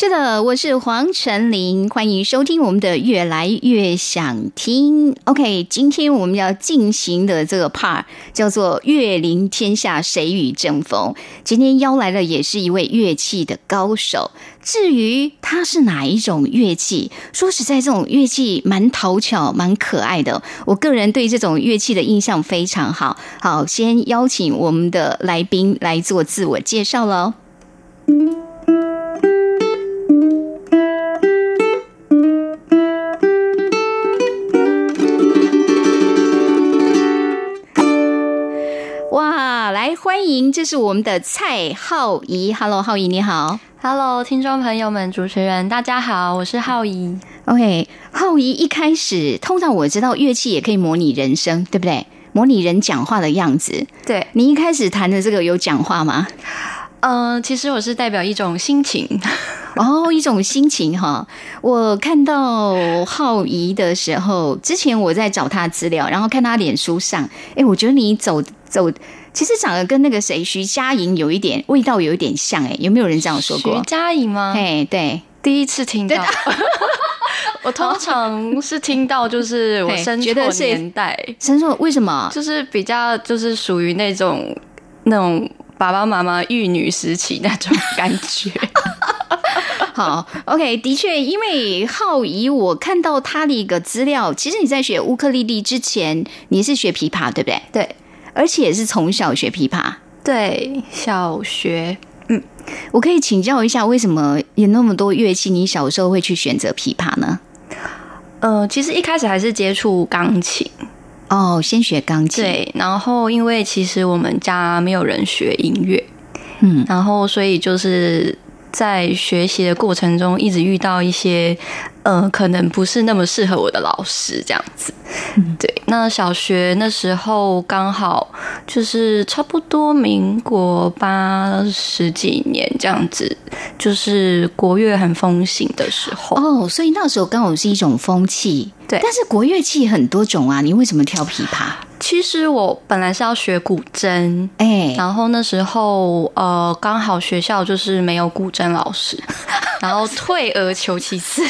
是的，我是黄晨林，欢迎收听我们的《越来越想听》。OK，今天我们要进行的这个 part 叫做“月临天下，谁与争锋”。今天邀来的也是一位乐器的高手。至于他是哪一种乐器，说实在，这种乐器蛮讨巧、蛮可爱的。我个人对这种乐器的印象非常好。好，先邀请我们的来宾来做自我介绍喽。欢迎，这是我们的蔡浩仪。Hello，浩仪你好。Hello，听众朋友们，主持人大家好，我是浩怡。OK，浩仪一开始，通常我知道乐器也可以模拟人声，对不对？模拟人讲话的样子。对，你一开始弹的这个有讲话吗？嗯，其实我是代表一种心情。哦，一种心情哈。我看到浩仪的时候，之前我在找他资料，然后看他脸书上，哎，我觉得你走走，其实长得跟那个谁徐佳莹有一点味道，有一点像，哎，有没有人这样说过徐？佳莹吗？嘿，对，第一次听到。我通常是听到，就是我嘿生错觉得是年代，生说为什么？就是比较就是属于那种那种爸爸妈妈育女时期那种感觉。好，OK，的确，因为浩仪，我看到他的一个资料，其实你在学乌克丽丽之前，你是学琵琶，对不对？对而且也是从小学琵琶。对，小学。嗯我可以请教一下，为什么有那么多乐器，你小时候会去选择琵琶呢？呃，其实一开始还是接触钢琴，哦，先学钢琴，，对，然后因为其实我们家没有人学音乐，嗯，然后所以就是在学习的过程中，一直遇到一些呃，可能不是那么适合我的老师这样子。对，那小学那时候刚好就是差不多民国八十几年这样子，就是国乐很风行的时候。哦，所以那时候刚好是一种风气，对但是国乐器很多种啊，你为什么挑琵琶？其实我本来是要学古筝，哎，然后那时候呃，刚好学校就是没有古筝老师，然后退而求其次，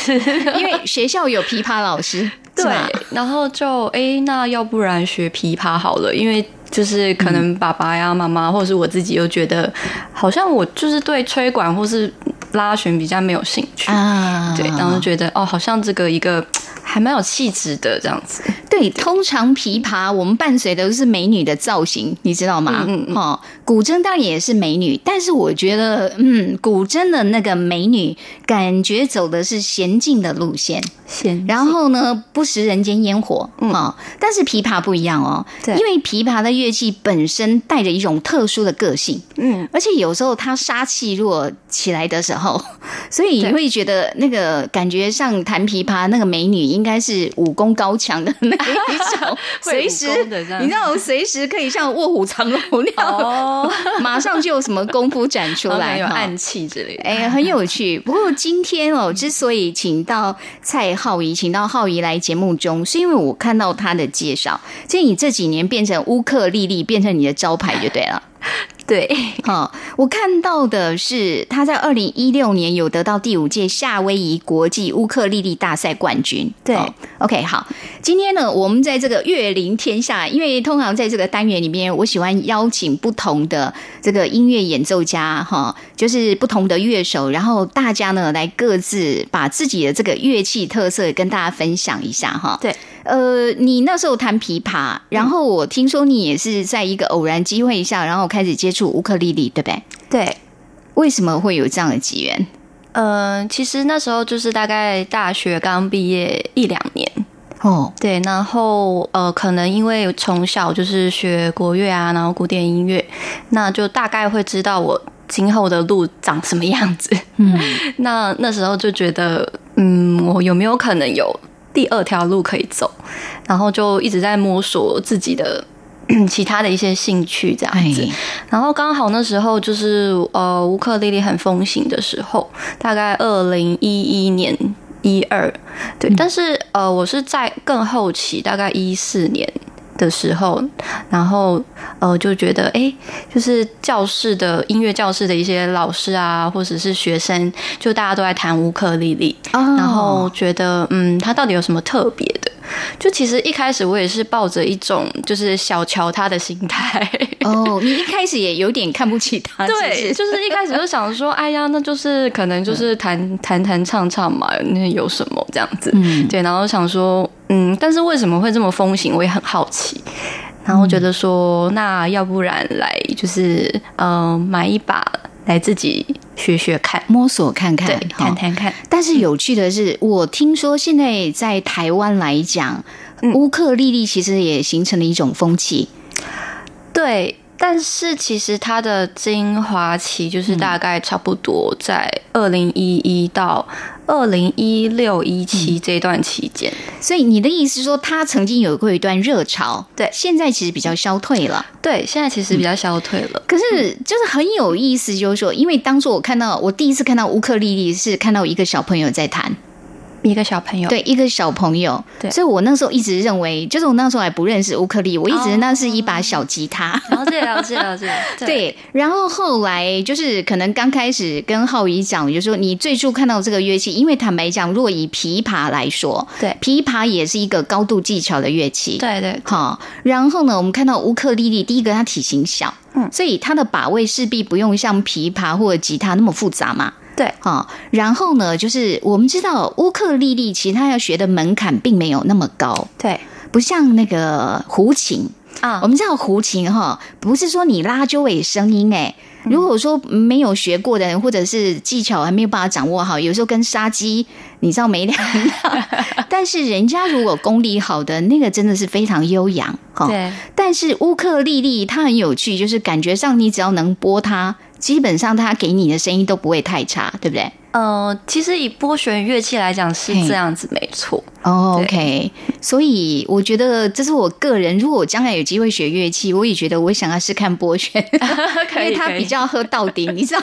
因为学校有琵琶老师，对，然后就哎、诶那要不然学琵琶好了，因为就是可能爸爸呀、妈妈或者是我自己又觉得，好像我就是对吹管或是拉弦比较没有兴趣，啊，对，然后就觉得哦，好像这个一个还蛮有气质的这样子，对，通常琵琶我们伴随的都是美女的造型，你知道吗？嗯嗯嗯。哦，古筝当然也是美女，但是我觉得，嗯，古筝的那个美女感觉走的是娴静的路线，娴然后呢，不食人间烟火，嗯、哦，但是琵琶不一样哦，对。因为琵琶的乐器本身带着一种特殊的个性，嗯，而且有时候它杀气若起来的时候，所以你会觉得那个感觉像弹琵琶那个美女应该是武功高强的那一种，随时你知道随时可以像卧虎藏龙那样，哦，马上就有什么功夫展出来 有暗器之类的，哎，很有趣。不过今天哦，之所以请到蔡浩仪，请到浩仪来节目中，是因为我看到他的介绍，其实你这几年变成乌克丽丽，变成你的招牌就对了。对，哈、我看到的是他在二零一六年有得到第五届夏威夷国际乌克丽丽大赛冠军。对哦 OK，好，今天呢，我们在这个乐龄天下，因为通常在这个单元里面，我喜欢邀请不同的这个音乐演奏家，哈，就是不同的乐手，然后大家呢来各自把自己的这个乐器特色跟大家分享一下，哈。对，呃，你那时候弹琵琶，然后我听说你也是在一个偶然机会下，然后开始接触乌克丽丽，对不对？对，为什么会有这样的机缘？呃，其实那时候就是大概大学刚毕业一两年，哦，对，然后呃，可能因为从小就是学国乐啊，然后古典音乐，那就大概会知道我今后的路长什么样子。嗯，那那时候就觉得，嗯，我有没有可能有第二条路可以走，然后就一直在摸索自己的 其他的一些兴趣这样子。然后刚好那时候就是呃乌克丽丽很风行的时候，大概二零一一年一二，对。但是呃我是在更后期，大概一四年。的时候，然后呃，就觉得哎，就是教室的音乐教室的一些老师啊，或者是学生，就大家都在弹乌克丽丽，然后觉得嗯，它到底有什么特别的？就其实一开始我也是抱着一种就是小瞧他的心态。哦，你一开始也有点看不起他，对，就是一开始就想说，哎呀，那就是可能就是弹弹弹唱唱嘛，那有什么这样子？嗯，对，然后想说。嗯，但是为什么会这么风行？我也很好奇。然后觉得说，那要不然来就是呃买一把来自己学学看，摸索看看，对，谈谈看。但是有趣的是，我听说现在在台湾来讲，乌克丽丽其实也形成了一种风气。对。但是其实它的精华期就是大概差不多在二零一一到二零一六一七这段期间，所以你的意思是说它曾经有过一段热潮，对，现在其实比较消退了，对，现在其实比较消退了。可是就是很有意思，就是说，因为当初我看到我第一次看到乌克丽丽是看到一个小朋友在弹。一个小朋友，对一个小朋友，对，所以我那时候一直认为，就是我那时候还不认识乌克丽，我一直那是一把小吉他，了解了解了解，对。然后后来就是可能刚开始跟浩宇讲，就说你最初看到这个乐器，因为坦白讲，若以琵琶来说，对，琵琶也是一个高度技巧的乐器，对对。好，然后呢，我们看到乌克丽丽，第一个它体型小，嗯，所以它的把位势必不用像琵琶或者吉他那么复杂嘛。对，哈，然后呢，就是我们知道乌克丽丽，其实它要学的门槛并没有那么高，对，不像那个胡琴啊。我们知道胡琴哈，不是说你拉就会声音哎。如果说没有学过的人，或者是技巧还没有办法掌握好，有时候跟杀鸡你知道没两样。但是人家如果功力好的，那个真的是非常悠扬哈。对，但是乌克丽丽它很有趣，就是感觉上你只要能拨它。基本上，他给你的声音都不会太差，对不对？呃，其实以拨弦乐器来讲是这样子，没错。哦 OK，所以我觉得这是我个人，如果我将来有机会学乐器，我也觉得我想要试看拨弦，因为它比较喝到底，你知道，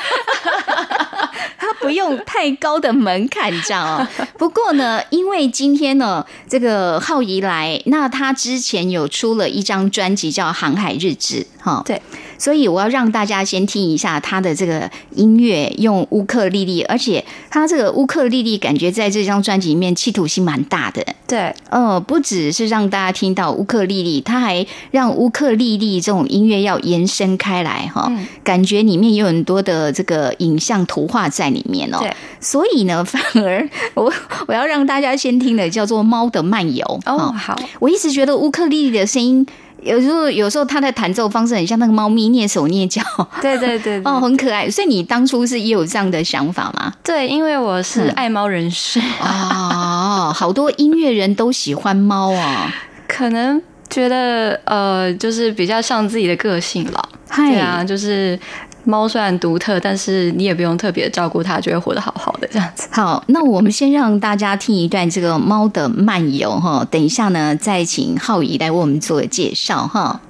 它不用太高的门槛，这样哦。不过呢，因为今天呢，这个浩仪来，那他之前有出了一张专辑叫《航海日志》，哈，对。所以我要让大家先听一下他的这个音乐，用乌克丽丽，而且他这个乌克丽丽感觉在这张专辑里面企图心蛮大的。对，呃，不只是让大家听到乌克丽丽，他还让乌克丽丽这种音乐要延伸开来哈，感觉里面有很多的这个影像图画在里面哦。对，所以呢，反而我我要让大家先听的叫做《猫的漫游》哦。好，我一直觉得乌克丽丽的声音。有时候，有时候他的弹奏方式很像那个猫咪蹑手蹑脚，对对对，哦，很可爱。所以你当初是也有这样的想法吗？对，因为我是爱猫人士啊，好多音乐人都喜欢猫啊，可能觉得呃，就是比较像自己的个性了。对啊，就是。猫虽然独特，但是你也不用特别照顾它，就会活得好好的这样子。好，那我们先让大家听一段这个猫的漫游哈，等一下呢再请浩怡来为我们做介绍哈。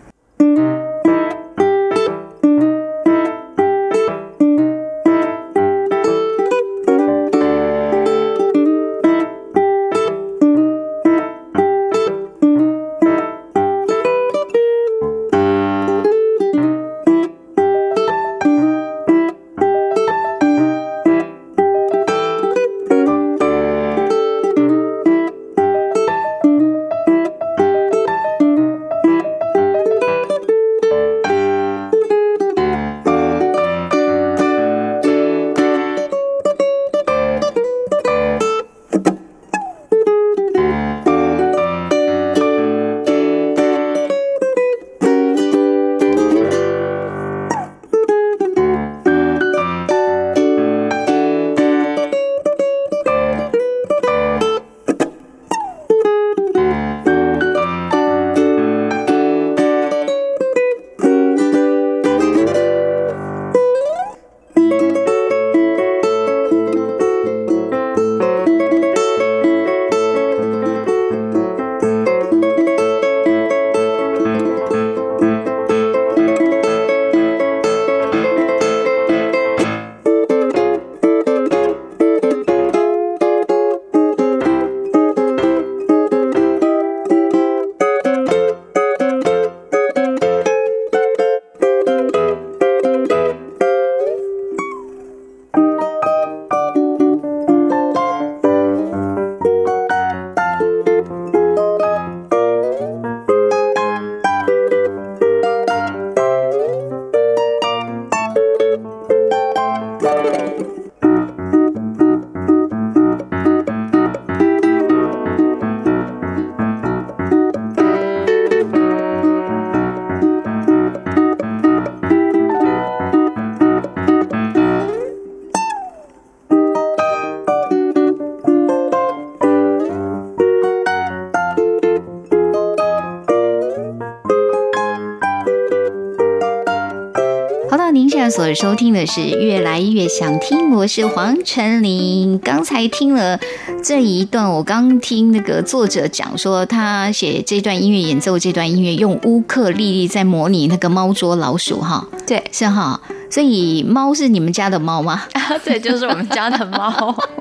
所收听的是《越来越想听》，我是黄晨林。刚才听了这一段，我刚听那个作者讲说，他写这段音乐演奏这段音乐用乌克丽丽在模拟那个猫捉老鼠，哈，对，是哈。所以猫是你们家的猫吗？对，就是我们家的猫。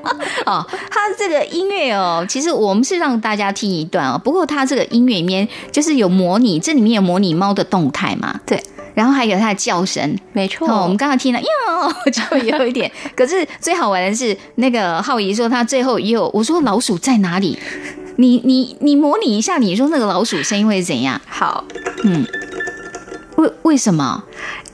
哦，它这个音乐哦，其实我们是让大家听一段哦。不过它这个音乐里面就是有模拟，这里面有模拟猫的动态嘛？对。然后还有它的叫声，没错。我们刚刚听了哟，就有一点。可是最好玩的是，那个浩怡说他最后也有，我说老鼠在哪里？你你你模拟一下，你说那个老鼠声音会怎样？好，嗯，为为什么？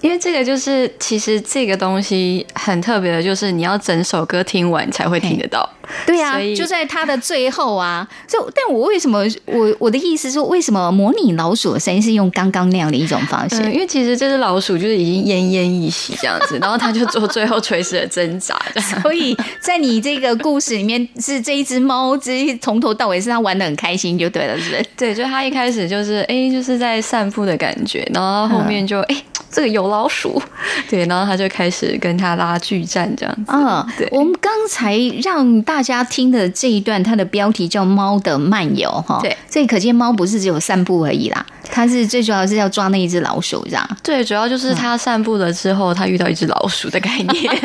因为这个就是，其实这个东西很特别的，就是你要整首歌听完才会听得到。对呀，就在它的最后啊。就但我为什么我我的意思是，为什么模拟老鼠的声音是用刚刚那样的一种方式？因为其实这只老鼠就是已经奄奄一息这样子，然后它就做最后垂死的挣扎。所以在你这个故事里面，是这一只猫，这从头到尾是它玩的很开心就对了，是不是？对，就它一开始就是哎，就是在散步的感觉，然后后面就哎。这个有老鼠，对，然后他就开始跟他拉锯战这样子。嗯，对。我们刚才让大家听的这一段，它的标题叫《猫的漫游》哈。对，这可见猫不是只有散步而已啦，它是最主要是要抓那一只老鼠这样。对，主要就是它散步了之后，他遇到一只老鼠的概念。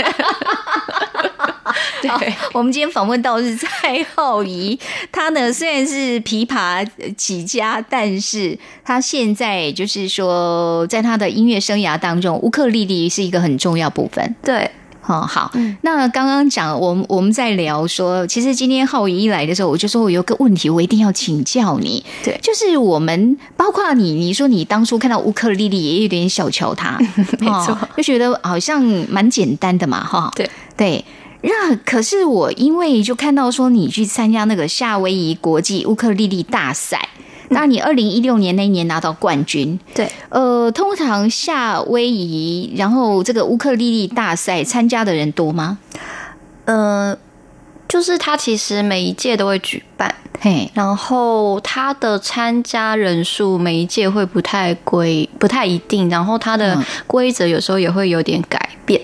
对，我们今天访问到是蔡浩仪，他呢虽然是琵琶起家，但是他现在就是说，在他的音乐生涯当中，乌克丽丽是一个很重要部分。对，哦，好，那刚刚讲，我们我们在聊说，其实今天浩宇一来的时候，我就说我有个问题，我一定要请教你。对，就是我们包括你，你说你当初看到乌克丽丽也有点小瞧他，没错，就觉得好像蛮简单的嘛，哈，对。对。那可是我，因为就看到说你去参加那个夏威夷国际乌克丽丽大赛，那你二零一六年那一年拿到冠军。对，呃，通常夏威夷，然后这个乌克丽丽大赛参加的人多吗？呃，就是他其实每一届都会举办，嘿，然后他的参加人数每一届会不太规，不太一定，然后他的规则有时候也会有点改变，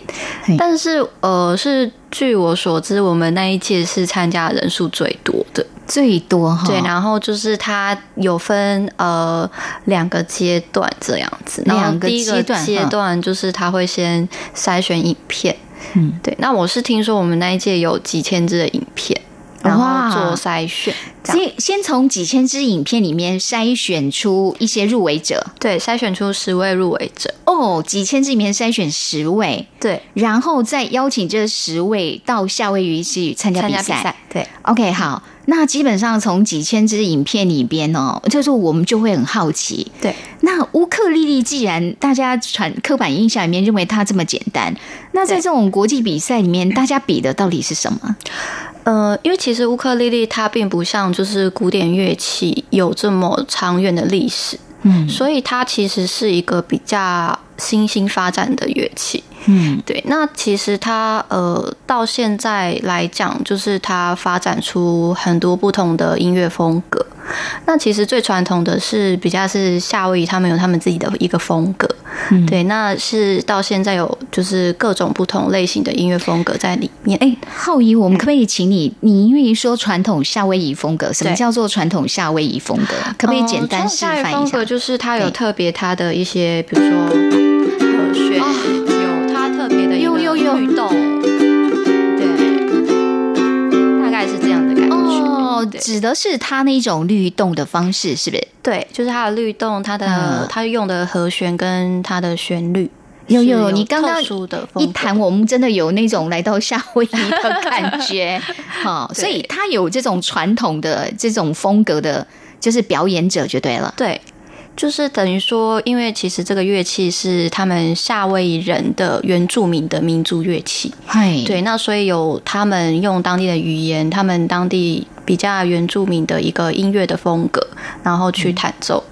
但是呃是。据我所知，我们那一届是参加人数最多的，最多哈。对，然后就是它有分呃两个阶段这样子。两个阶段，阶段就是他会先筛选影片，嗯，对。那我是听说我们那一届有几千支的影片。然后做筛选，先先从几千支影片里面筛选出一些入围者，对，筛选出十位入围者。哦，几千支里面筛选十位，对，然后再邀请这十位到夏威夷去参加比赛。对，OK，好，那基本上从几千支影片里边哦，就是我们就会很好奇，对，那乌克丽丽既然大家传刻板印象里面认为它这么简单，那在这种国际比赛里面，大家比的到底是什么？呃，因为其实乌克丽丽它并不像就是古典乐器有这么长远的历史，嗯，所以它其实是一个比较新兴发展的乐器，嗯，对。那其实它呃到现在来讲，就是它发展出很多不同的音乐风格。那其实最传统的是比较是夏威夷，他们有他们自己的一个风格，对。那是到现在有就是各种不同类型的音乐风格在里面。哎，浩怡，我们可不可以请你？你因为说传统夏威夷风格，什么叫做传统夏威夷风格？可不可以简单示范一下？就是它有特别它的一些，比如说指的是它那种律动的方式，是不是？对，就是它的律动，它的它用的和弦跟它的旋律。有有，你刚刚一弹，我们真的有那种来到夏威夷的感觉。好，所以他有这种传统的这种风格的，就是表演者就对了。对。就是等于说，因为其实这个乐器是他们夏威夷人的原住民的民族乐器，对，那所以有他们用当地的语言，他们当地比较原住民的一个音乐的风格，然后去弹奏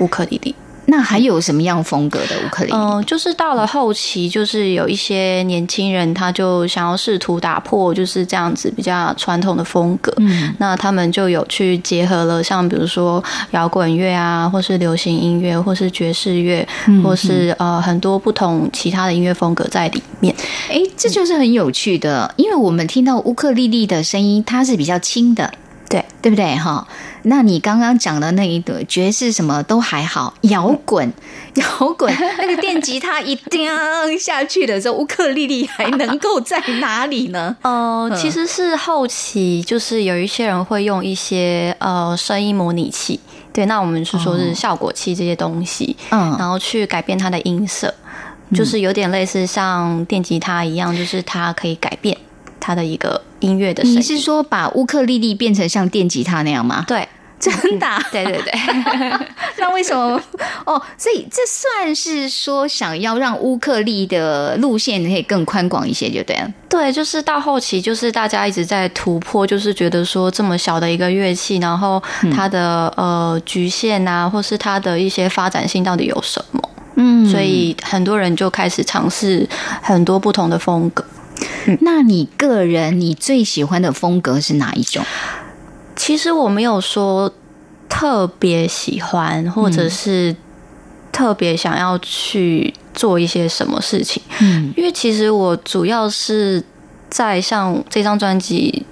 乌克丽丽。那还有什么样风格的乌克丽丽？嗯、就是到了后期，就是有一些年轻人，他就想要试图打破就是这样子比较传统的风格。嗯那他们就有去结合了，像比如说摇滚乐啊，或是流行音乐，或是爵士乐，嗯或是呃很多不同其他的音乐风格在里面。哎，这就是很有趣的，因为我们听到乌克丽丽的声音，它是比较轻的，对。对不对？哈，那你刚刚讲的那一个爵士什么都还好，摇滚，摇滚那个电吉他一掉下去的时候，乌克丽丽还能够在哪里呢？呃，嗯。其实是后期，就是有一些人会用一些呃声音模拟器，对，那我们是说哦。是效果器这些东西，嗯。然后去改变它的音色，就是有点类似像电吉他一样，就是它可以改变它的一个音乐的声音。你是说把乌克丽丽变成像电吉他那样吗？对，真的啊、对 对对，那为什么？哦，所以这算是说想要让乌克丽的路线可以更宽广一些，就对了。对，就是到后期，就是大家一直在突破，就是觉得说这么小的一个乐器，然后它的、呃局限啊，或是它的一些发展性到底有什么？嗯所以很多人就开始尝试很多不同的风格。那你个人你最喜欢的风格是哪一种？其实我没有说特别喜欢，或者是特别想要去做一些什么事情，嗯因为其实我主要是在像这张专辑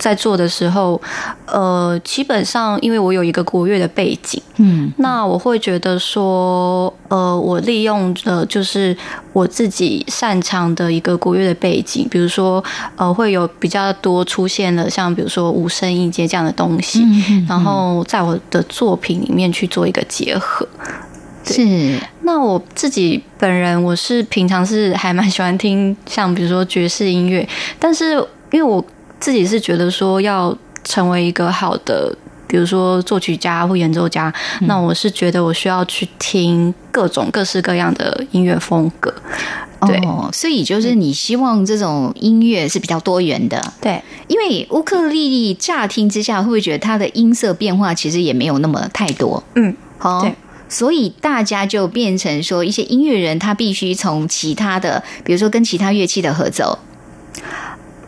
在做的时候，呃，基本上因为我有一个国乐的背景，嗯那我会觉得说，呃，我利用的就是我自己擅长的一个国乐的背景，比如说，呃，会有比较多出现了像比如说五声音阶这样的东西，嗯然后在我的作品里面去做一个结合。是。那我自己本人，我是平常是还蛮喜欢听像比如说爵士音乐，但是因为我自己是觉得说要成为一个好的，比如说作曲家或演奏家，那我是觉得我需要去听各种各式各样的音乐风格。对。哦，所以就是你希望这种音乐是比较多元的，对，因为乌克丽丽乍听之下会不会觉得它的音色变化其实也没有那么太多？嗯，好、对。所以大家就变成说，一些音乐人他必须从其他的，比如说跟其他乐器的合奏，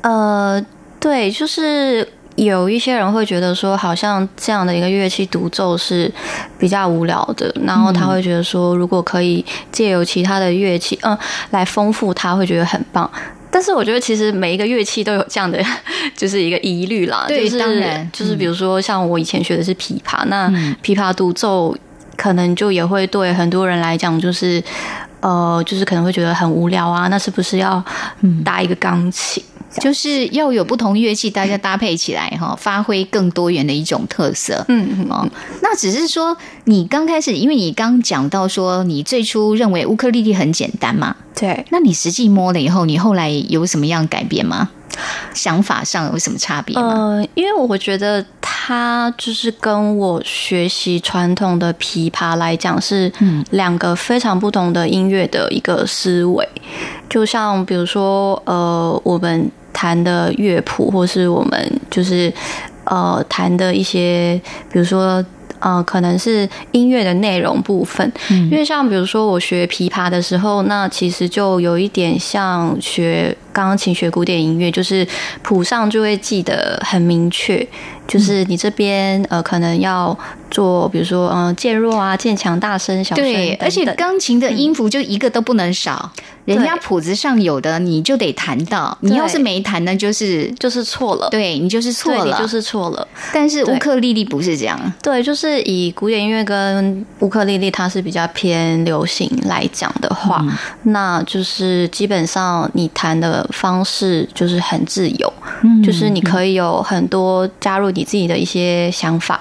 呃，对，就是有一些人会觉得说，好像这样的一个乐器独奏是比较无聊的，然后他会觉得说，如果可以借由其他的乐器，嗯、来丰富他，会觉得很棒。但是我觉得，其实每一个乐器都有这样的，就是一个疑虑啦。对就是、当然就是比如说，像我以前学的是琵琶，那嗯琵琶独奏可能就也会对很多人来讲，就是呃，就是可能会觉得很无聊啊。那是不是要搭一个钢琴？就是要有不同乐器大家搭配起来哈，发挥更多元的一种特色。嗯嗯哦，那只是说你刚开始，因为你刚讲到说你最初认为乌克丽丽很简单嘛，对。那你实际摸了以后，你后来有什么样改变吗？想法上有什么差别吗？呃，因为我觉得它就是跟我学习传统的琵琶来讲是两个非常不同的音乐的一个思维。就像比如说，呃，我们弹的乐谱，或是我们就是呃弹的一些，比如说。呃，可能是音乐的内容部分，因为像比如说我学琵琶的时候，那其实就有一点像学钢琴、学古典音乐，就是谱上就会记得很明确，就是你这边呃可能要做，比如说嗯、呃渐弱啊、渐强、大声、小声对，而且钢琴的音符就一个都不能少，人家谱子上有的你就得弹到，你要是没弹呢，就是就是错了，对你就是错了，你就是错了。但是乌克丽丽不是这样，对，就是以古典音乐跟乌克丽丽，它是比较偏流行来讲的话，那就是基本上你弹的方式就是很自由，就是你可以有很多加入你自己的一些想法，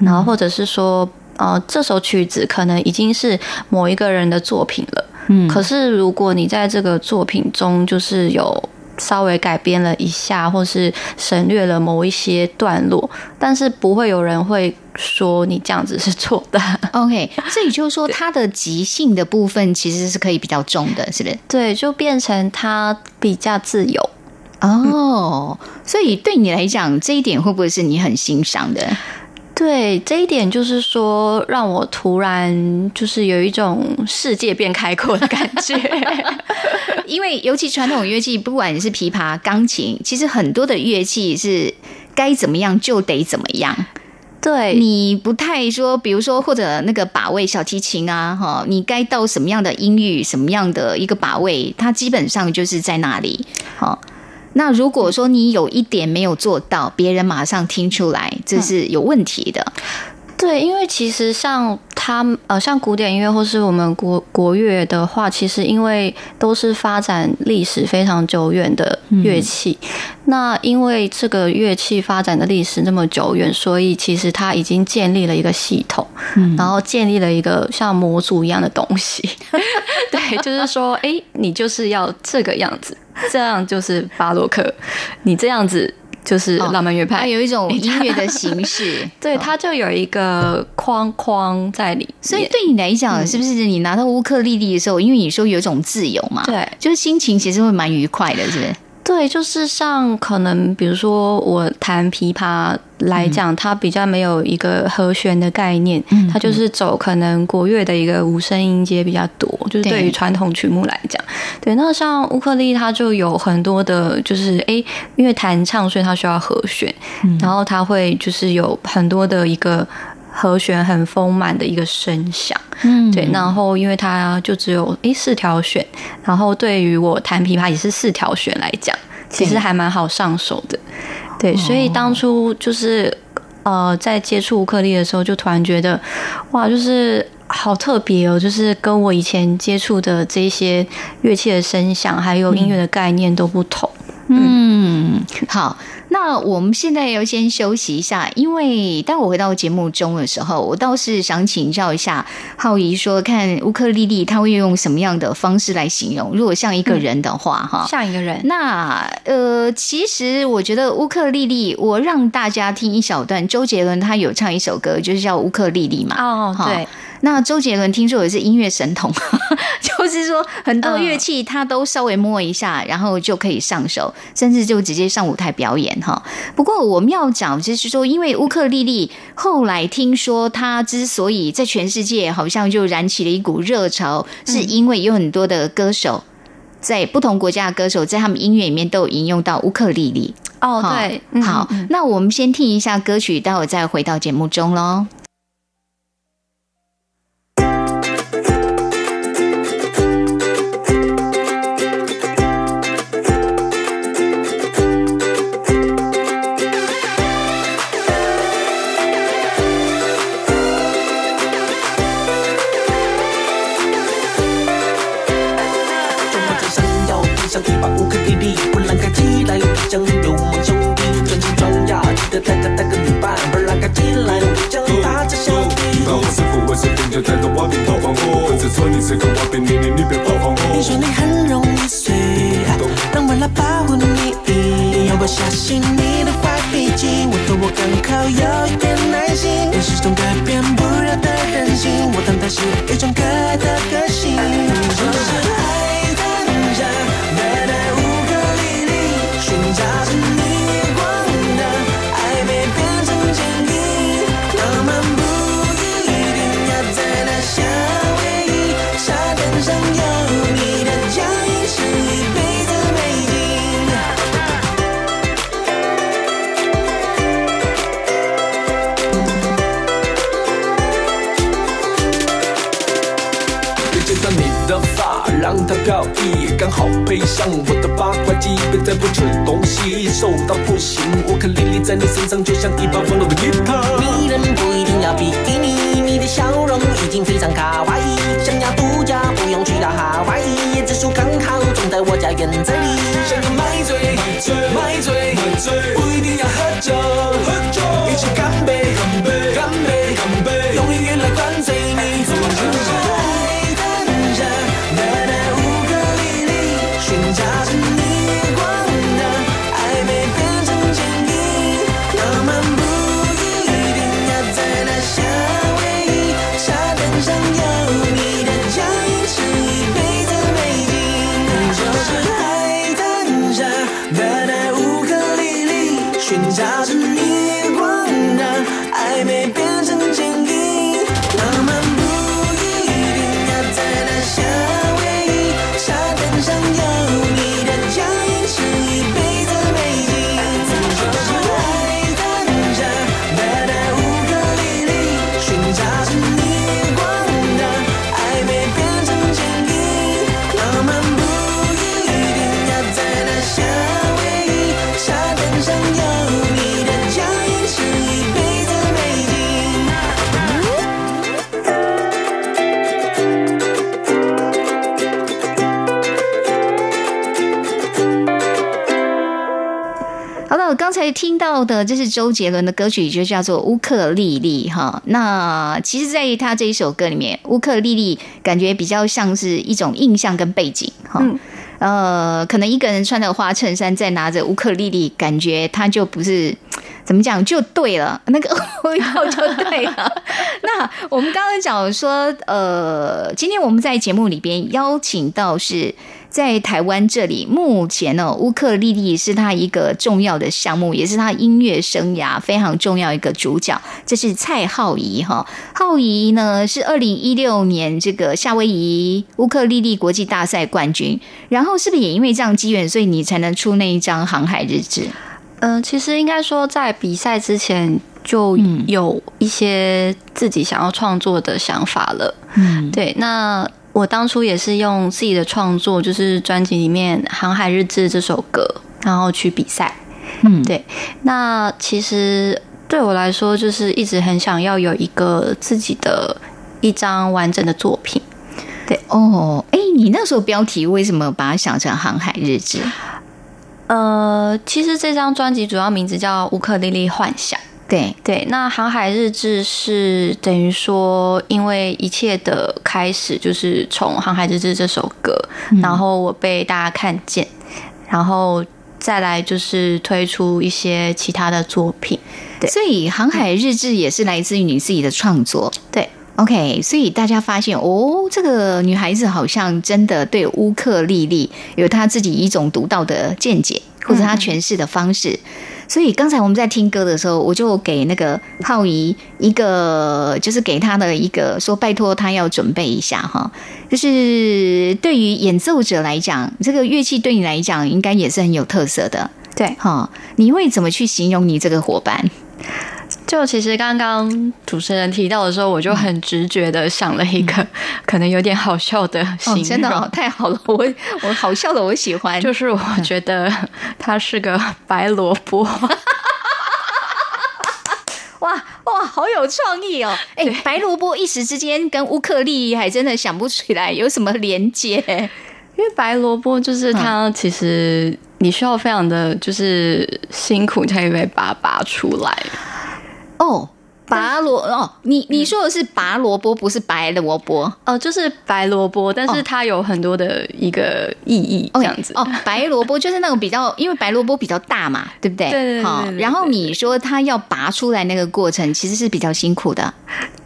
然后或者是说，呃，这首曲子可能已经是某一个人的作品了，嗯可是如果你在这个作品中就是有。稍微改编了一下，或是省略了某一些段落，但是不会有人会说你这样子是错的。OK，所以就是说它的即兴的部分其实是可以比较重的，是不是？对，就变成它比较自由。哦，所以对你来讲，这一点会不会是你很欣赏的？对这一点，就是说让我突然就是有一种世界变开阔的感觉。因为尤其传统乐器，不管是琵琶、钢琴，其实很多的乐器是该怎么样就得怎么样。对你不太说，比如说或者那个把位小提琴啊，哈，你该到什么样的音域，什么样的一个把位，它基本上就是在那里。好，那如果说你有一点没有做到，别人马上听出来，这是有问题的。对，因为其实像他呃，像古典音乐或是我们国国乐的话，其实因为都是发展历史非常久远的乐器。那因为这个乐器发展的历史那么久远，所以其实它已经建立了一个系统，然后建立了一个像模组一样的东西。对，就是说，哎，你就是要这个样子，这样就是巴洛克，你这样子。就是浪漫乐派，它有一种音乐的形式，对，它就有一个框框在里。所以对你来讲，是不是你拿到乌克丽丽的时候，因为你说有一种自由嘛，对，就是心情其实会蛮愉快的，是不是？对，就是像可能，比如说我弹琵琶来讲，它比较没有一个和弦的概念，它就是走可能国乐的一个无声音阶比较多，就是对于传统曲目来讲，对。那像乌克丽，它就有很多的，就是哎，因为弹唱，所以它需要和弦，然后它会就是有很多的一个。和弦很丰满的一个声响，嗯，对，然后因为它就只有诶四条弦，然后对于我弹琵琶也是四条弦来讲，其实还蛮好上手的，对，所以当初就是呃在接触乌克丽的时候，就突然觉得哇，就是好特别哦，就是跟我以前接触的这些乐器的声响还有音乐的概念都不同，嗯，好。那我们现在要先休息一下，因为当我回到节目中的时候，我倒是想请教一下浩怡，说看乌克丽丽他会用什么样的方式来形容？如果像一个人的话，哈，像一个人。那呃，其实我觉得乌克丽丽，我让大家听一小段，周杰伦他有唱一首歌，就是叫乌克丽丽嘛。哦，对。那周杰伦听说也是音乐神童，就是说很多乐器他都稍微摸一下，然后就可以上手，甚至就直接上舞台表演哈。不过我们要讲就是说，因为乌克丽丽后来听说他之所以在全世界好像就燃起了一股热潮，是因为有很多的歌手在不同国家的歌手在他们音乐里面都有引用到乌克丽丽。哦，对，好，那我们先听一下歌曲，待会再回到节目中喽。我的高仿佛。我在做你这个我的你你你别模仿我。你说你很容易碎，但为了保护你，你要不相信你的坏脾气，我和我刚好有一点耐心。但是这种改变不了的任性，我当它是一种可爱的。听到的这是周杰伦的歌曲，就叫做《乌克丽丽》哈。那其实，在他这一首歌里面，乌克丽丽感觉比较像是一种印象跟背景哈。嗯呃，可能一个人穿着花衬衫，再拿着乌克丽丽，感觉他就不是怎么讲，就对了，那个 味道就对了。那我们刚刚讲说，呃，今天我们在节目里边邀请到是在台湾这里，目前呢，乌克丽丽是他一个重要的项目，也是他音乐生涯非常重要一个主角。这是蔡浩仪哈，浩仪呢是二零一六年这个夏威夷乌克丽丽国际大赛冠军，然后是不是也因为这样机缘，所以你才能出那一张航海日志？嗯、其实应该说，在比赛之前就嗯有一些自己想要创作的想法了。嗯，对，那我当初也是用自己的创作，就是专辑里面《航海日志》这首歌，然后去比赛。嗯，对，那其实对我来说，就是一直很想要有一个自己的一张完整的作品。对哦，哎，你那时候标题为什么把它想成航海日志？呃，其实这张专辑主要名字叫《乌克丽丽幻想》。对，对，那《航海日志》是等于说，因为一切的开始就是从《航海日志》这首歌，然后我被大家看见，然后再来就是推出一些其他的作品。对所以航海日志也是来自于你自己的创作。对，OK，所以大家发现哦，这个女孩子好像真的对乌克丽丽有她自己一种独到的见解，或者她诠释的方式。所以刚才我们在听歌的时候，我就给那个浩怡一个，就是给他的一个说，拜托他要准备一下哈。就是对于演奏者来讲，这个乐器对你来讲应该也是很有特色的对，哈。你会怎么去形容你这个伙伴？就其实刚刚主持人提到的时候，我就很直觉的想了一个 可能有点好笑的形哦，容，真的、哦、太好了，我我好笑的，我喜欢。就是我觉得他是个白萝卜。哇哇，好有创意哦！哎、白萝卜一时之间跟乌克丽丽还真的想不起来有什么连接。因为白萝卜就是它，其实你需要非常的就是辛苦才可以被把它拔出来。哦，拔萝哦，你你说的是拔萝卜，不是白萝卜哦、就是白萝卜，但是它有很多的一个意义，这样子。哦，白萝卜就是那种比较，因为白萝卜比较大嘛，对不对？对对对好对对对然后你说它要拔出来那个过程，其实是比较辛苦的。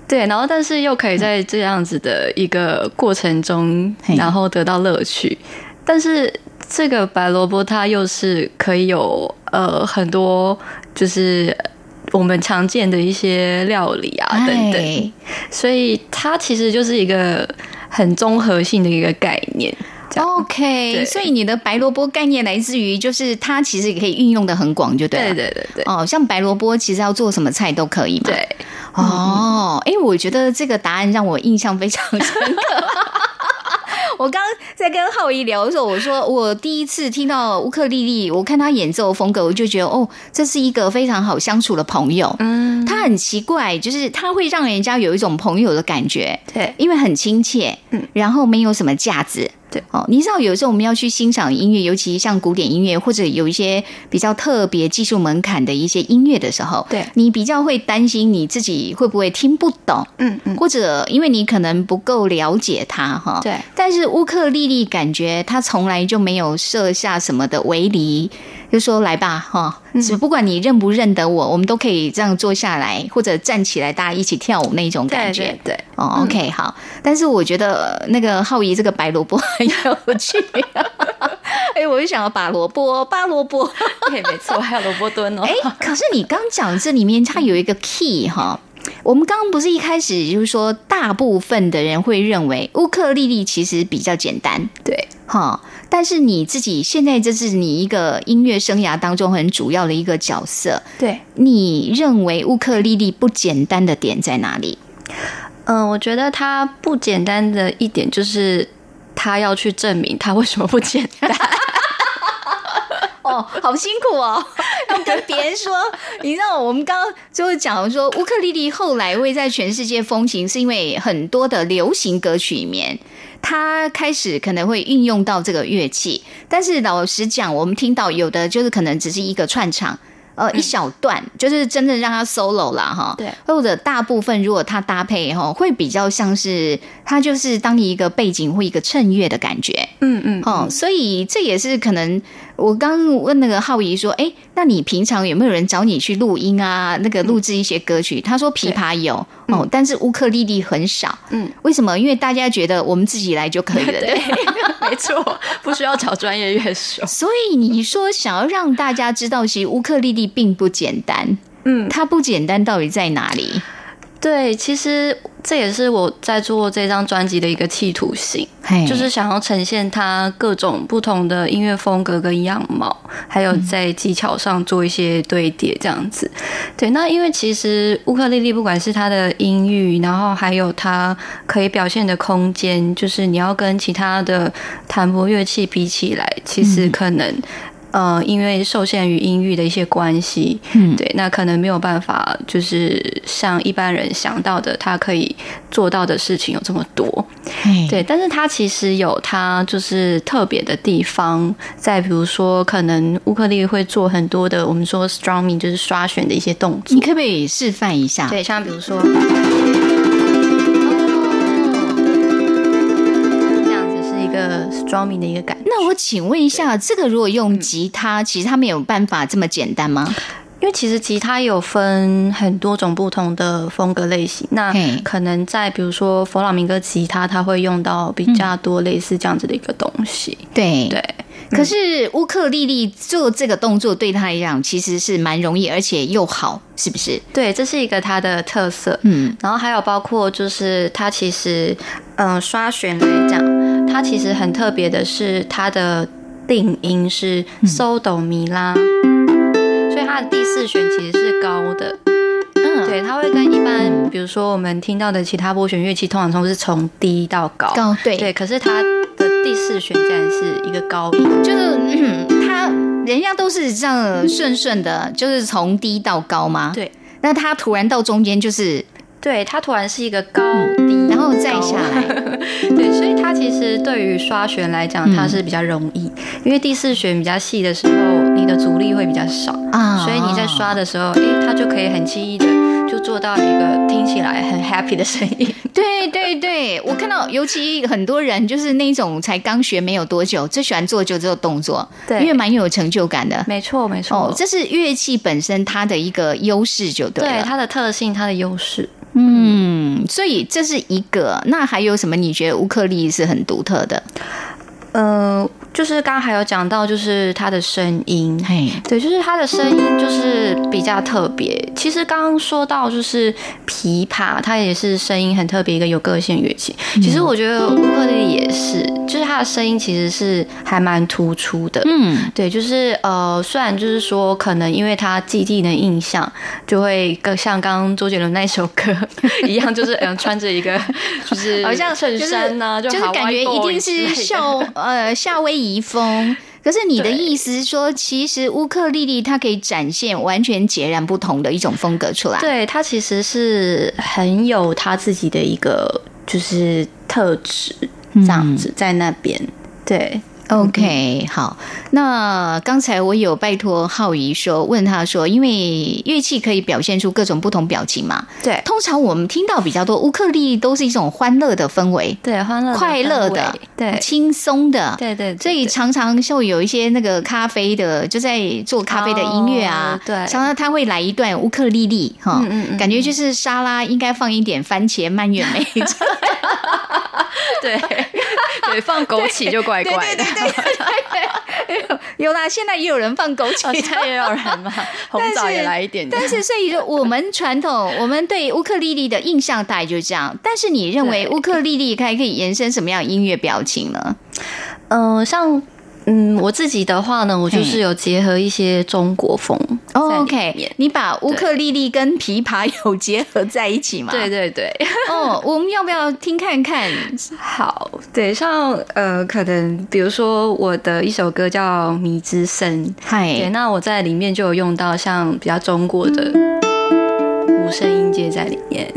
对，然后但是又可以在这样子的一个过程中，嘿然后得到乐趣。但是这个白萝卜它又是可以有呃很多就是我们常见的一些料理啊等等，哎所以它其实就是一个很综合性的一个概念。OK，所以你的白萝卜概念来自于，就是它其实也可以运用的很广，就对了。对对对对哦，像白萝卜其实要做什么菜都可以嘛。。对，哦，哎、我觉得这个答案让我印象非常深刻。我刚在跟浩怡聊的时候，我说我第一次听到乌克丽丽，我看她演奏风格，我就觉得哦，这是一个非常好相处的朋友。嗯，他很奇怪，就是她会让人家有一种朋友的感觉，对因为很亲切，嗯，然后没有什么架子。对。哦，你知道有时候我们要去欣赏音乐，尤其像古典音乐或者有一些比较特别技术门槛的一些音乐的时候，对。你比较会担心你自己会不会听不懂，嗯嗯，或者因为你可能不够了解它哈。对。但是乌克丽丽感觉她从来就没有设下什么的围篱，就说来吧哈，嗯只不管你认不认得我，我们都可以这样坐下来或者站起来，大家一起跳舞那种感觉。对对对，哦，OK，好，但是我觉得呃那个浩怡这个白萝卜很有趣，哎，我就想要拔萝卜，拔萝卜。对，没错，还有萝卜蹲哦。哎，可是你刚讲这里面它有一个 key 哈。我们刚刚不是一开始就是说，大部分的人会认为乌克丽丽其实比较简单，对，哈。但是你自己现在这是你一个音乐生涯当中很主要的一个角色，对，你认为乌克丽丽不简单的点在哪里？嗯，我觉得它不简单的一点就是，他要去证明他为什么不简单。哦，好辛苦哦，要跟别人说。你知道，我们刚刚就是讲说，乌克丽丽后来会在全世界风行，是因为很多的流行歌曲里面，它开始可能会运用到这个乐器。但是老实讲，我们听到有的就是可能只是一个串场。呃一小段，就是真的让他 solo 了哈。对或者大部分如果他搭配哈，会比较像是他就是当你一个背景或一个衬乐的感觉。嗯嗯，哦，所以这也是可能。我刚问那个浩怡说：“哎，那你平常有没有人找你去录音啊？那个录制一些歌曲？”他说：“琵琶有哦，但是乌克丽丽很少。嗯，为什么？因为大家觉得我们自己来就可以了，对。没错，不需要找专业乐手。所以你说想要让大家知道，其实乌克丽丽并不简单。嗯，它不简单到底在哪里？对，其实这也是我在做这张专辑的一个企图性，嘿就是想要呈现它各种不同的音乐风格跟样貌，还有在技巧上做一些堆叠，这样子。对，那因为其实乌克丽丽不管是它的音域，然后还有它可以表现的空间，就是你要跟其他的弹拨乐器比起来，其实可能。呃，因为受限于音域的一些关系，嗯对，那可能没有办法，就是像一般人想到的，他可以做到的事情有这么多，嘿对。但是他其实有他就是特别的地方，在比如说，可能乌克丽丽会做很多的我们说 strumming，就是刷弦的一些动作你，可不可以示范一下？对，像比如说个 strumming 的一个感觉。那我请问一下，这个如果用吉他，其实他没有办法这么简单吗？因为其实吉他有分很多种不同的风格类型，那可能在比如说佛朗明哥吉他，它会用到比较多类似这样子的一个东西。对对，可是乌克丽丽做这个动作对她来讲其实是蛮容易，而且又好，是不是？对，这是一个它的特色。嗯，然后还有包括就是它其实，嗯、刷弦来讲，它其实很特别的是它的定音是嗦哆咪拉，所以它的第四弦其实是高的。嗯，对，它会跟一般，比如说我们听到的其他拨弦乐器，通常都是从低到高。高对对，可是它的第四弦竟然是一个高音。就是嗯，他人家都是这样顺顺的，就是从低到高吗？。对，那它突然到中间就是，对，它突然是一个高低，然后再下来。对，所以它其实对于刷弦来讲，它是比较容易，因为第四弦比较细的时候，你的阻力会比较少啊所以你在刷的时候，诶，它就可以很轻易的就做到一个听起来很 happy 的声音。对对对，我看到，尤其很多人就是那种才刚学没有多久，最喜欢做就这个动作，对因为蛮有成就感的。没错，没错，哦，这是乐器本身它的一个优势，就对了。对它的特性，它的优势。嗯，所以这是一个。那还有什么？你觉得乌克丽是很独特的？呃，就是刚刚还有讲到，就是他的声音，嘿，对，就是他的声音就是比较特别。其实刚刚说到就是琵琶，它也是声音很特别一个有个性乐器。其实我觉得乌克丽丽也是，就是它的声音其实是还蛮突出的。嗯，对，就是呃，虽然就是说，可能因为他既定的印象，就会更像刚刚周杰伦那首歌 一样，就是嗯、呃穿着一个就是 好像衬衫呐、就是就感觉一定是秀。夏呃 夏威夷风。可是你的意思是说，其实乌克丽丽它可以展现完全截然不同的一种风格出来。对它其实是很有他自己的一个就是特质，这样子在那边。对，OK，好。那刚才我有拜托浩怡说，问他说，因为乐器可以表现出各种不同表情嘛。对，通常我们听到比较多乌克丽丽都是一种欢乐的氛围，对，欢乐快乐的，对，轻松的。对对，对所以对常常就有一些那个咖啡的，就在做咖啡的音乐啊哦，对常常他会来一段乌克丽丽哈，嗯嗯嗯感觉就是沙拉应该放一点番茄蔓越莓，对对，放枸杞就怪怪的。有啦，现在也有人放枸哦杞现在也有人嘛，红枣也来一点。但是，所以说我们传统，我们对乌克丽丽的印象大概就是这样。但是，你认为乌克丽丽还可以延伸什么样音乐表情呢？嗯、像嗯，我自己的话呢，我就是有结合一些中国风 OK，你把乌克丽丽跟琵琶有结合在一起吗？对。对对，哦，我们要不要听看看？好，对，像呃，可能比如说我的一首歌叫《迷之声》，对，嗨，那我在里面就有用到像比较中国的五声音阶在里面。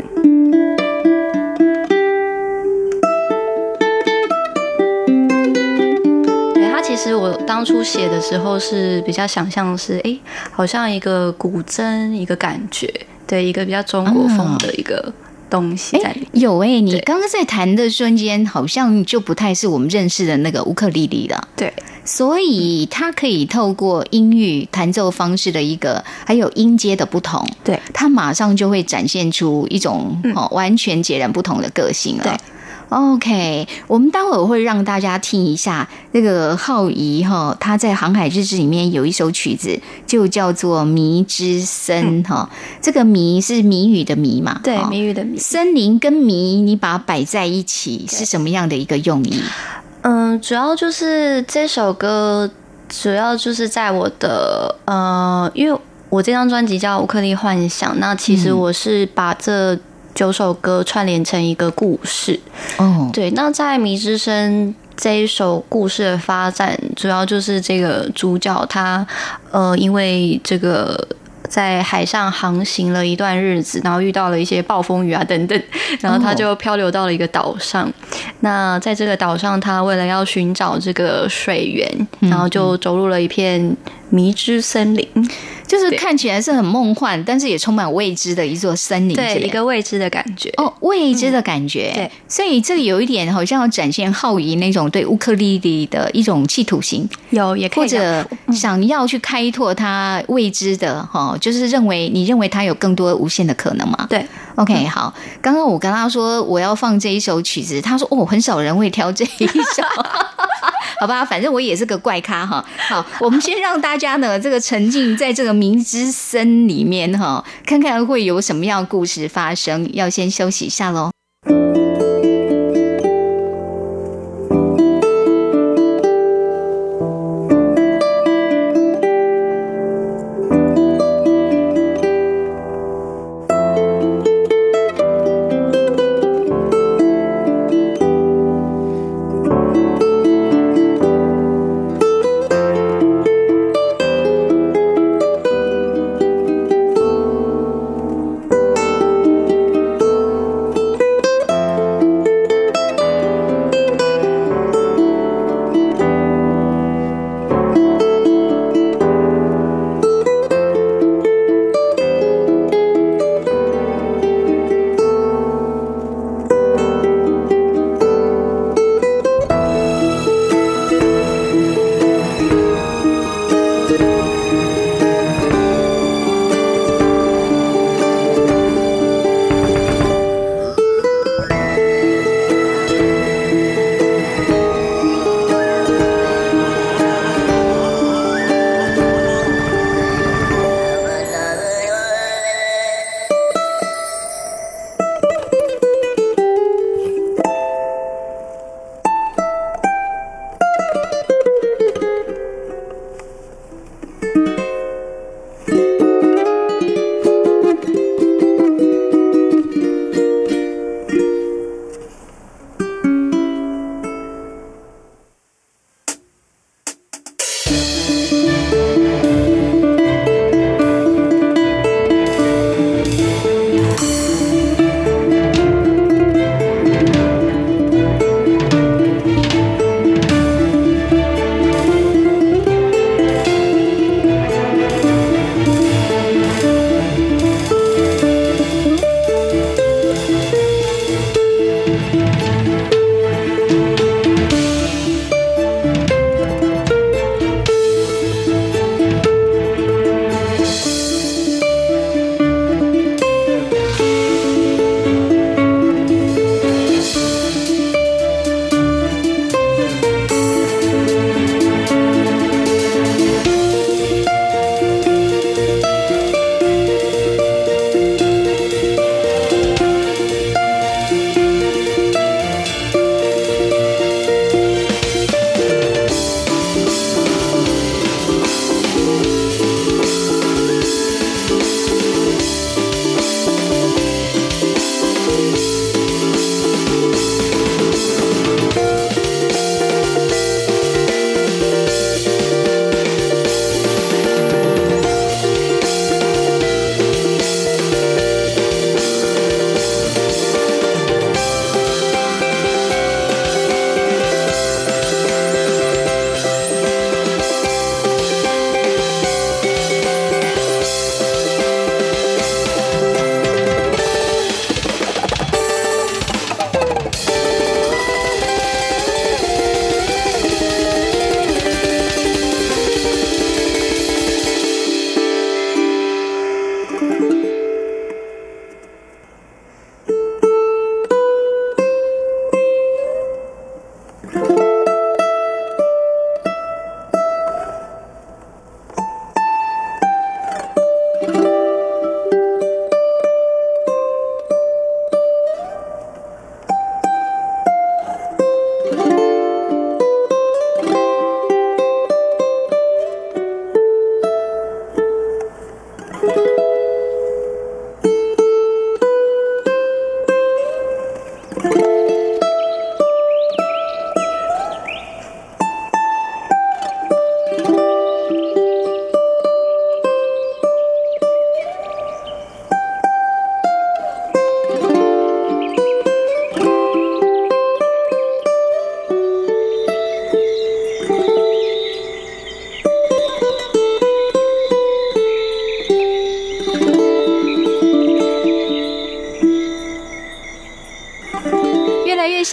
我当初写的时候是比较想象是，哎，好像一个古筝，一个感觉，对，一个比较中国风的一个东西在里面。有哎、你对刚刚在弹的瞬间，好像就不太是我们认识的那个乌克丽丽了。对，所以它可以透过音域弹奏方式的一个，还有音阶的不同，对，它马上就会展现出一种、哦完全截然不同的个性了。对 OK，我们待会儿会让大家听一下那个浩仪哈，他在《航海日志》里面有一首曲子，就叫做《谜之森》哈、这个谜是谜语的谜嘛？对，哦谜语的谜。森林跟谜，你把它摆在一起是什么样的一个用意？嗯，主要就是这首歌，主要就是在我的呃，因为我这张专辑叫《乌克丽幻想》，那其实嗯我是把这九首歌串联成一个故事。哦，对，那在《迷之声》这一首故事的发展，主要就是这个主角他呃，因为这个。在海上航行了一段日子，然后遇到了一些暴风雨啊等等，然后他就漂流到了一个岛上。那在这个岛上，他为了要寻找这个水源，然后就走入了一片迷之森林，就是看起来是很梦幻，但是也充满未知的一座森林，对，一个未知的感觉。哦未知的感觉。对，所以这个有一点好像要展现浩怡那种对乌克丽丽的一种企图心，有也可或以或者想要去开拓他未知的哈，就是认为你认为他有更多无限的可能吗？对。OK，好，刚刚我跟他说我要放这一首曲子，他说哦，很少人会挑这一首，好吧，反正我也是个怪咖哈。好，我们先让大家呢这个沉浸在这个明之森里面哈，看看会有什么样的故事发生。要先休息一下喽。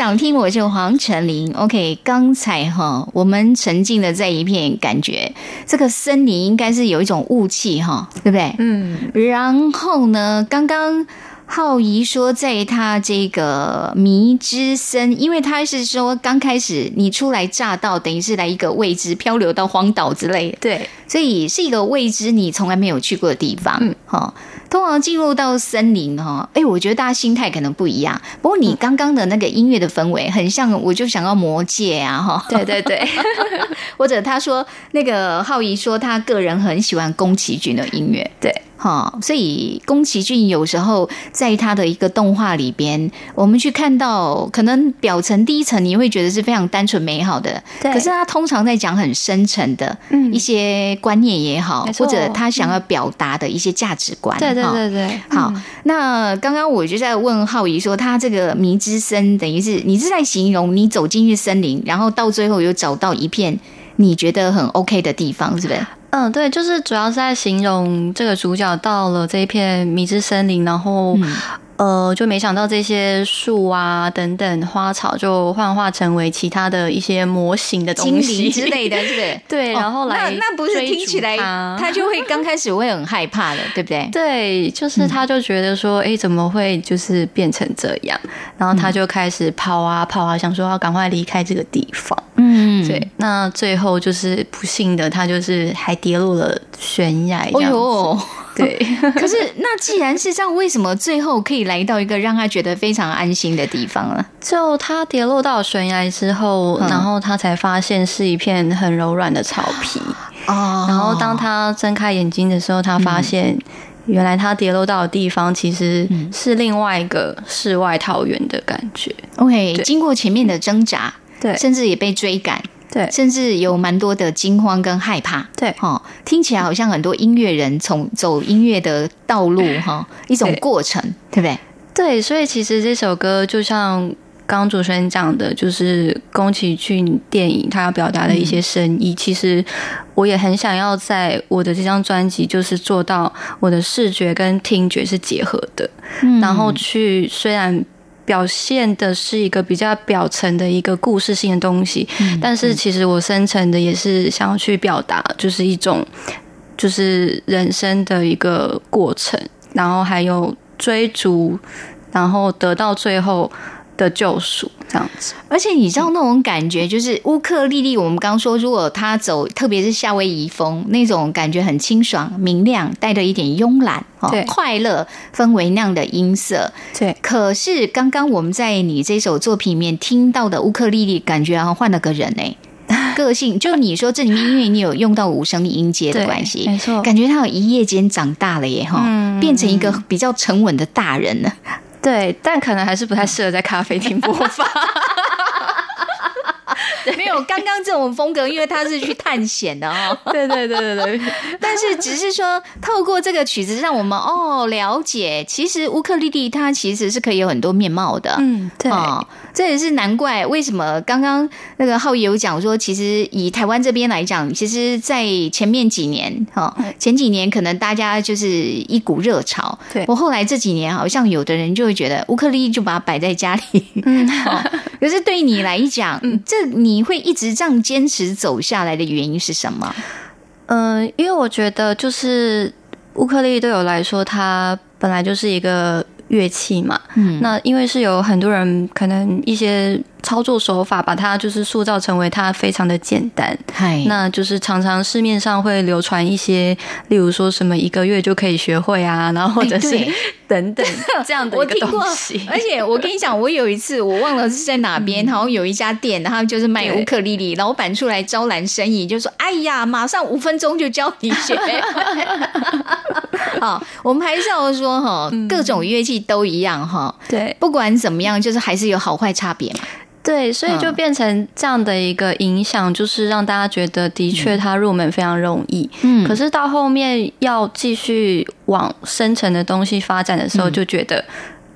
想听，我是黄晨林。OK，刚才哈，我们沉浸的在一片感觉，这个森林应该是有一种雾气哈，对不对？嗯，然后呢，刚刚。浩怡说，在他这个迷之森，因为他是说刚开始你初来乍到，等于是来一个未知，漂流到荒岛之类的，对，所以是一个未知，你从来没有去过的地方。嗯，哈，通常进入到森林，哈，哎，我觉得大家心态可能不一样。不过你刚刚的那个音乐的氛围，很像，我就想要魔界啊，哈，对对对，或者他说那个浩怡说，他个人很喜欢宫崎骏的音乐，对。哈，所以宫崎骏有时候在他的一个动画里边，我们去看到，可能表层第一层你会觉得是非常单纯美好的，对。可是他通常在讲很深沉的一些观念也好，或者他想要表达的一些价值观，对对对对。好，那刚刚我就在问浩怡说，他这个迷之森，等于是你是在形容你走进去森林，然后到最后又找到一片你觉得很 OK 的地方，是不是？嗯，对，就是主要是在形容这个主角到了这一片迷之森林，然后。呃，就没想到这些树啊等等花草就幻化成为其他的一些模型的东西之类的，是不是？对，然后来那那不是听起来他就会刚开始会很害怕的，对不对？对，就是他就觉得说，哎，怎么会就是变成这样？然后他就开始跑啊跑啊，想说要赶快离开这个地方。嗯，对。那最后就是不幸的，他就是还跌落了悬崖。哎呦！对，可是那既然是这样，为什么最后可以来到一个让他觉得非常安心的地方呢？就他跌落到悬崖之后，然后他才发现是一片很柔软的草皮。哦，然后当他睁开眼睛的时候，他发现原来他跌落到的地方其实是另外一个世外桃源的感觉。OK，经过前面的挣扎，对，甚至也被追赶。对，甚至有蛮多的惊慌跟害怕。对，哈，听起来好像很多音乐人从走音乐的道路，哈，一种过程，对不对？对，所以其实这首歌就像刚刚主持人讲的，就是宫崎骏电影他要表达的一些深意。其实我也很想要在我的这张专辑，就是做到我的视觉跟听觉是结合的，然后去虽然。表现的是一个比较表层的一个故事性的东西，但是其实我深层的也是想要去表达，就是一种就是人生的一个过程，然后还有追逐，然后得到最后。的救赎这样子，而且你知道那种感觉，就是乌克丽丽。我们刚刚说，如果他走，特别是夏威夷风那种感觉，很清爽、明亮，带着一点慵懒、对快乐氛围那样的音色。对，可是刚刚我们在你这首作品里面听到的乌克丽丽，感觉好像换了个人哎，个性。就你说这里面，因为你有用到五声音阶的关系，没错，感觉他有一夜间长大了耶哈，变成一个比较沉稳的大人了。对，但可能还是不太适合在咖啡厅播放。刚刚这种风格，因为他是去探险的哦。对对对对对。但是只是说，透过这个曲子，让我们哦了解，其实乌克丽丽它其实是可以有很多面貌的。嗯，对。这也是难怪为什么刚刚那个浩宇有讲说，其实以台湾这边来讲，其实，在前面几年哈，前几年可能大家就是一股热潮。对。我后来这几年，好像有的人就会觉得乌克丽丽就把它摆在家里。嗯。可是对你来讲，这你会一直这样坚持走下来的原因是什么？嗯，因为我觉得就是乌克丽对我来说，它本来就是一个乐器嘛。嗯，那因为是有很多人可能一些。操作手法把它就是塑造成为它非常的简单，那就是常常市面上会流传一些，例如说什么一个月就可以学会啊，然后或者是等等这样的一个东西。而且我跟你讲，我有一次我忘了是在哪边，然后有一家店，然后就是卖乌克丽丽，老板出来招揽生意，就说：“哎呀，马上五分钟就教你学。” 好，我们还是要说哈，各种乐器都一样哈，对，不管怎么样，就是还是有好坏差别嘛。对，所以就变成这样的一个影响，就是让大家觉得的确它入门非常容易。嗯，可是到后面要继续往深层的东西发展的时候，就觉得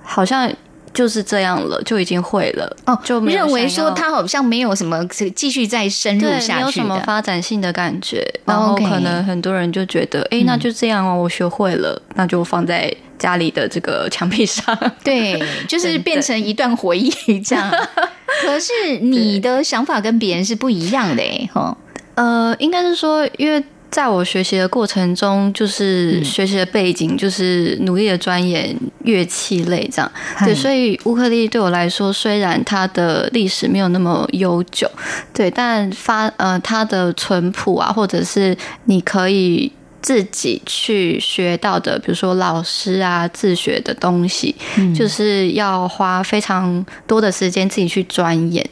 好像就是这样了，就已经会了。哦，就认为说他好像没有什么继续再深入下去，没有什么发展性的感觉。然后可能很多人就觉得，哎，那就这样哦，我学会了，那就放在。家里的这个墙壁上。对，就是变成一段回忆这样。可是你的想法跟别人是不一样的哎，哈。呃，应该是说，因为在我学习的过程中，就是学习的背景就是努力的钻研乐器类这样。对，所以乌克丽对我来说，虽然它的历史没有那么悠久，对，但发呃它的淳朴啊，或者是你可以。自己去学到的，比如说老师啊，自学的东西，就是要花非常多的时间自己去钻研。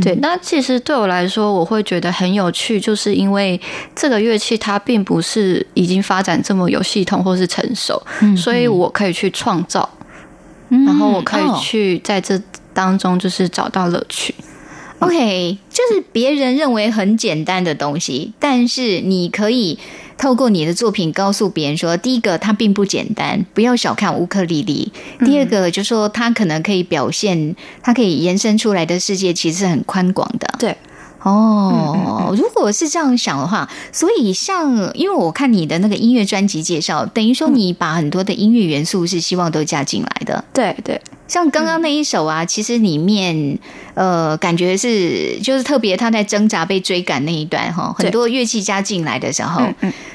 对，那其实对我来说，我会觉得很有趣，就是因为这个乐器它并不是已经发展这么有系统或是成熟，所以我可以去创造，然后我可以去在这当中就是找到乐趣。OK，就是别人认为很简单的东西，但是你可以。透过你的作品告诉别人说，第一个它并不简单，不要小看乌克丽丽；第二个就说它可能可以表现，它可以延伸出来的世界其实很宽广的。对。哦，如果是这样想的话，所以像因为我看你的那个音乐专辑介绍，等于说你把很多的音乐元素是希望都加进来的。对对，像刚刚那一首啊，其实里面呃，感觉是就是特别他在挣扎被追赶那一段哈，很多乐器加进来的时候，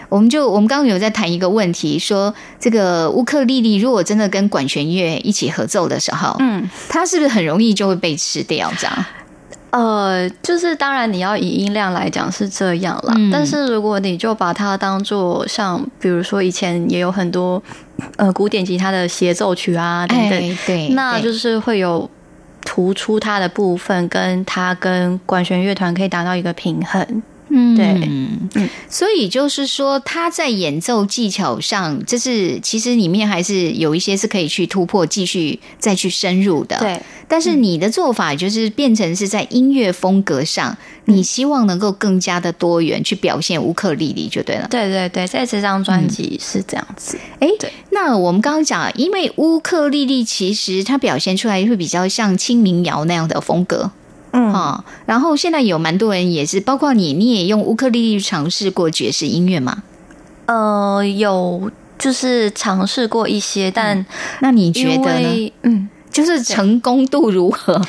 我们就我们刚刚有在谈一个问题，说这个乌克丽丽如果真的跟管弦乐一起合奏的时候，嗯，它是不是很容易就会被吃掉这样？呃，就是当然你要以音量来讲是这样啦，但是如果你就把它当做像，比如说以前也有很多呃古典吉他的协奏曲啊等等，对，那就是会有突出它的部分，跟它跟管弦乐团可以达到一个平衡。嗯，对，嗯，所以就是说，他在演奏技巧上，就是其实里面还是有一些是可以去突破、继续再去深入的。对，但是你的做法就是变成是在音乐风格上，你希望能够更加的多元去表现乌克丽丽，就对了。对对对，在这张专辑是这样子。哎，对，那我们刚刚讲，因为乌克丽丽其实它表现出来会比较像轻民谣那样的风格。嗯哦，然后现在有蛮多人也是，包括你，你也用乌克丽丽尝试过爵士音乐吗？呃，有，就是尝试过一些，但那你觉得呢？嗯，就是成功度如何？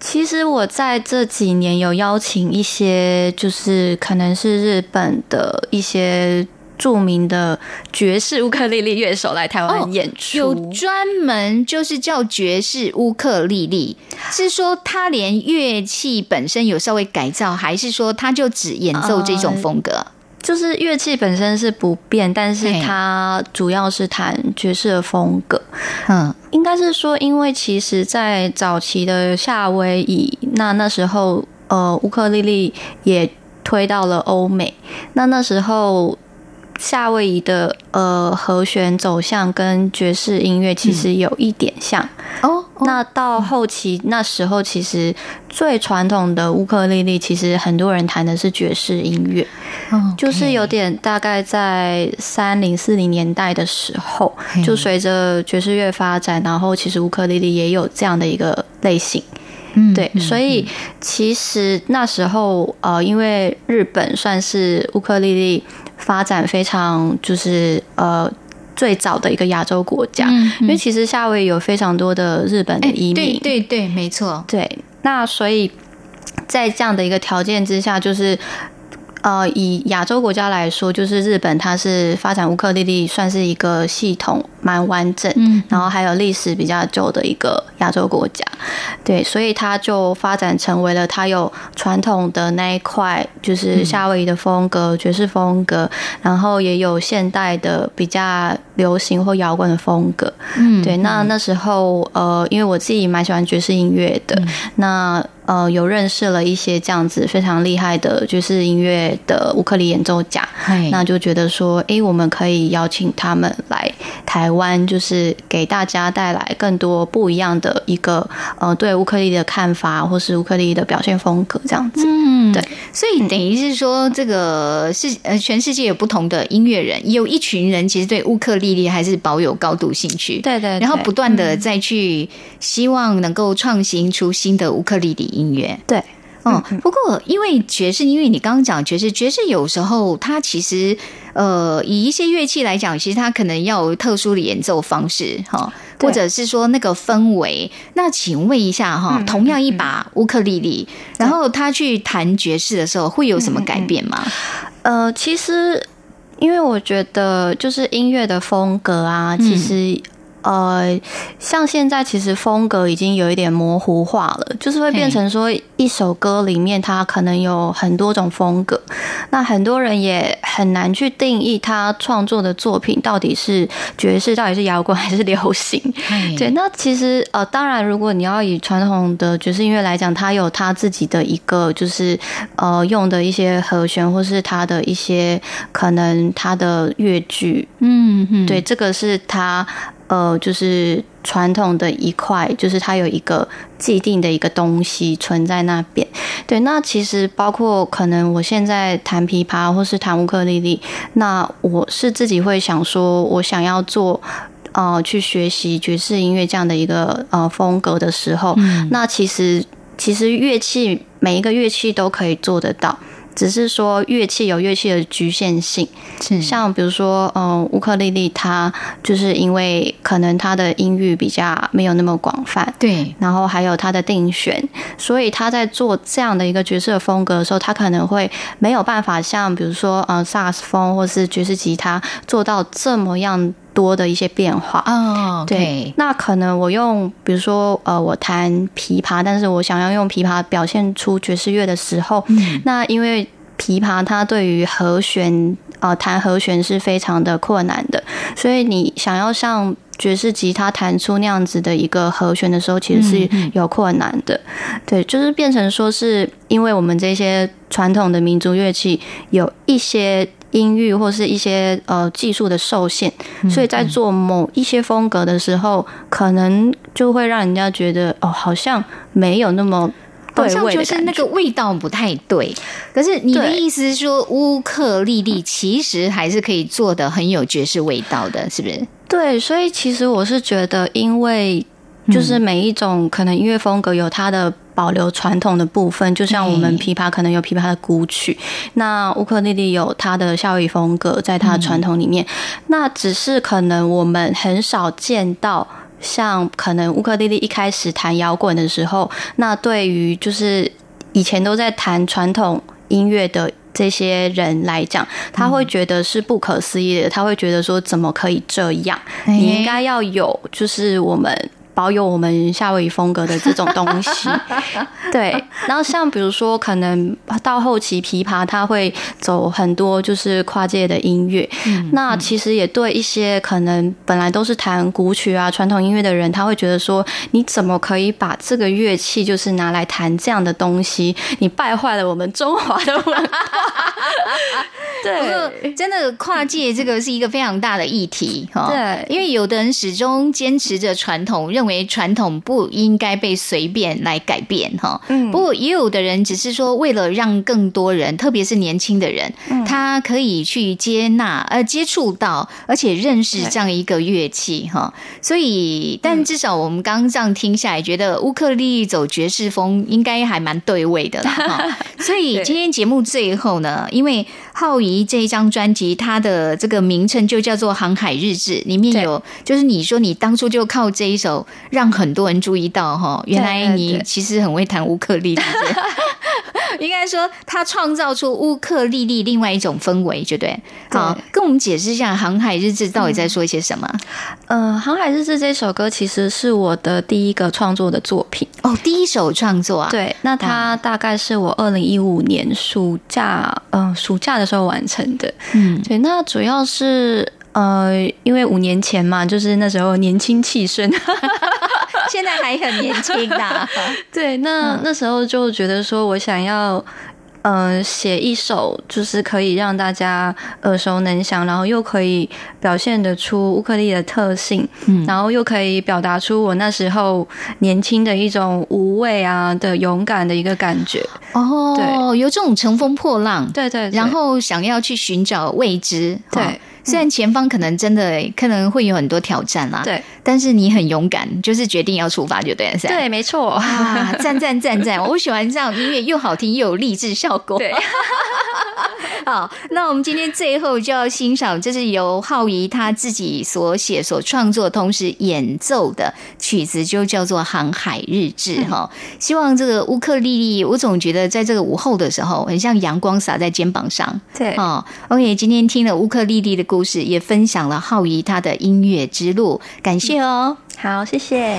其实我在这几年有邀请一些，就是可能是日本的一些。著名的爵士乌克丽丽乐手来台湾演出，有专门就是叫爵士乌克丽丽，是说他连乐器本身有稍微改造，还是说他就只演奏这种风格？就是乐器本身是不变，但是他主要是弹爵士的风格。嗯，应该是说，因为其实，在早期的夏威夷，那那时候呃，乌克丽丽也推到了欧美，那那时候。夏威夷的呃和弦走向跟爵士音乐其实有一点像哦。那到后期那时候，其实最传统的乌克丽丽，其实很多人弹的是爵士音乐，就是有点大概在三零四零年代的时候，就随着爵士乐发展，然后其实乌克丽丽也有这样的一个类型。嗯，对，所以其实那时候呃，因为日本算是乌克丽丽。发展非常就是呃最早的一个亚洲国家，因为其实夏威夷有非常多的日本的移民，对对对，没错，对。那所以在这样的一个条件之下，就是。呃，以亚洲国家来说，就是日本，它是发展乌克丽丽算是一个系统蛮完整，嗯，然后还有历史比较久的一个亚洲国家，对，所以它就发展成为了它有传统的那一块，就是夏威夷的风格、爵士风格，然后也有现代的比较流行或摇滚的风格，嗯，对。那那时候，呃，因为我自己蛮喜欢爵士音乐的，那。呃，有认识了一些这样子非常厉害的爵士音乐的乌克丽演奏家，那就觉得说，哎，我们可以邀请他们来台湾，就是给大家带来更多不一样的一个呃对乌克丽的看法，或是乌克丽的表现风格这样子。嗯，对，所以等于是说，这个是呃全世界有不同的音乐人，有一群人其实对乌克丽丽还是保有高度兴趣，对对，然后不断的再去希望能够创新出新的乌克丽丽。音乐。对哦，不过因为爵士，因为你刚刚讲爵士，爵士有时候它其实呃，以一些乐器来讲，其实它可能要有特殊的演奏方式哈，对或者是说那个氛围。那请问一下哈，同样一把乌克丽丽，然后他去弹爵士的时候，会有什么改变吗？呃，其实因为我觉得就是音乐的风格啊，其实。呃，像现在其实风格已经有一点模糊化了，就是会变成说一首歌里面它可能有很多种风格，那很多人也很难去定义他创作的作品到底是爵士，到底是摇滚还是流行。哎对，那其实呃，当然，如果你要以传统的爵士音乐来讲，它有它自己的一个就是呃用的一些和弦，或是它的一些可能它的乐句，嗯嗯，对，这个是它呃就是传统的一块，就是它有一个既定的一个东西存在那边。对，那其实包括可能我现在弹琵琶或是弹乌克丽丽，那我是自己会想说，我想要做。呃，去学习爵士音乐这样的一个呃风格的时候，那其实其实乐器每一个乐器都可以做得到，只是说乐器有乐器的局限性。像比如说，嗯、乌克丽丽它就是因为可能它的音域比较没有那么广泛，对，然后还有它的定弦，所以他在做这样的一个爵士的风格的时候，他可能会没有办法像比如说，嗯、萨克斯风或是爵士吉他做到这么样多的一些变化。哦，对，那可能我用，比如说，呃，我弹琵琶，但是我想要用琵琶表现出爵士乐的时候，那因为琵琶它对于和弦，呃，弹和弦是非常的困难的，所以你想要像爵士吉他弹出那样子的一个和弦的时候，其实是有困难的。对，就是变成说是因为我们这些传统的民族乐器有一些。音域或是一些呃技术的受限，所以在做某一些风格的时候，可能就会让人家觉得哦，好像没有那么好像对味就是那。个味道不太对。可是你的意思是说，乌克丽丽其实还是可以做的很有爵士味道的，是不是？对，所以其实我是觉得，因为就是每一种可能音乐风格有它的保留传统的部分，就像我们琵琶可能有琵琶的古曲，那乌克丽丽有它的夏威夷风格在它的传统里面，那只是可能我们很少见到。像可能乌克丽丽一开始弹摇滚的时候，那对于就是以前都在弹传统音乐的这些人来讲，他会觉得是不可思议的，他会觉得说怎么可以这样？你应该要有，就是我们。保有我们夏威夷风格的这种东西，对。然后像比如说，可能到后期琵琶它会走很多就是跨界的音乐，那其实也对一些可能本来都是弹古曲啊传统音乐的人，他会觉得说，你怎么可以把这个乐器就是拿来弹这样的东西？你败坏了我们中华的文化。对，真的跨界这个是一个非常大的议题哈。对因为有的人始终坚持着传统，认为传统不应该被随便来改变哈。嗯不过也有的人只是说，为了让更多人，特别是年轻的人，嗯他可以去接纳呃接触到，而且认识对这样一个乐器哈。所以，但至少我们刚刚这样听下来，觉得乌克丽丽走爵士风应该还蛮对味的啦哈。所以今天节目最后呢，因为浩怡这一张专辑，它的这个名称就叫做《航海日志》，里面有就是你说你当初就靠这一首让很多人注意到哈，原来你其实很会弹乌克丽丽。应该说，他创造出乌克丽丽另外一种氛围，对不对？好，跟我们解释一下《航海日志》到底在说一些什么？呃，《航海日志》这首歌其实是我的第一个创作的作品。哦，第一首创作啊，，对，那它大概是我二零一五年暑假，呃，暑假的时候完成的。嗯，对，那主要是呃，因为五年前嘛，就是那时候年轻气盛，现在还很年轻的，对，那、那时候就觉得说我想要。呃，写一首就是可以让大家耳熟能详，然后又可以表现得出乌克丽的特性，嗯。然后又可以表达出我那时候年轻的一种无畏啊的勇敢的一个感觉。哦，有这种乘风破浪，对对对。然后想要去寻找未知，哈对。虽然前方可能真的可能会有很多挑战啦，对，但是你很勇敢，就是决定要出发，就对了，是对，没错。啊，赞赞赞赞！我喜欢这样音乐，又好听又有励志效果。对，好，那我们今天最后就要欣赏，这是由浩怡他自己所写、所创作，同时演奏的曲子，就叫做《航海日志》哈。希望这个乌克丽丽，我总觉得在这个午后的时候，很像阳光洒在肩膀上。对，哦，OK，今天听了乌克丽丽的故事，也分享了浩怡她的音乐之路，感谢哦。好，谢谢。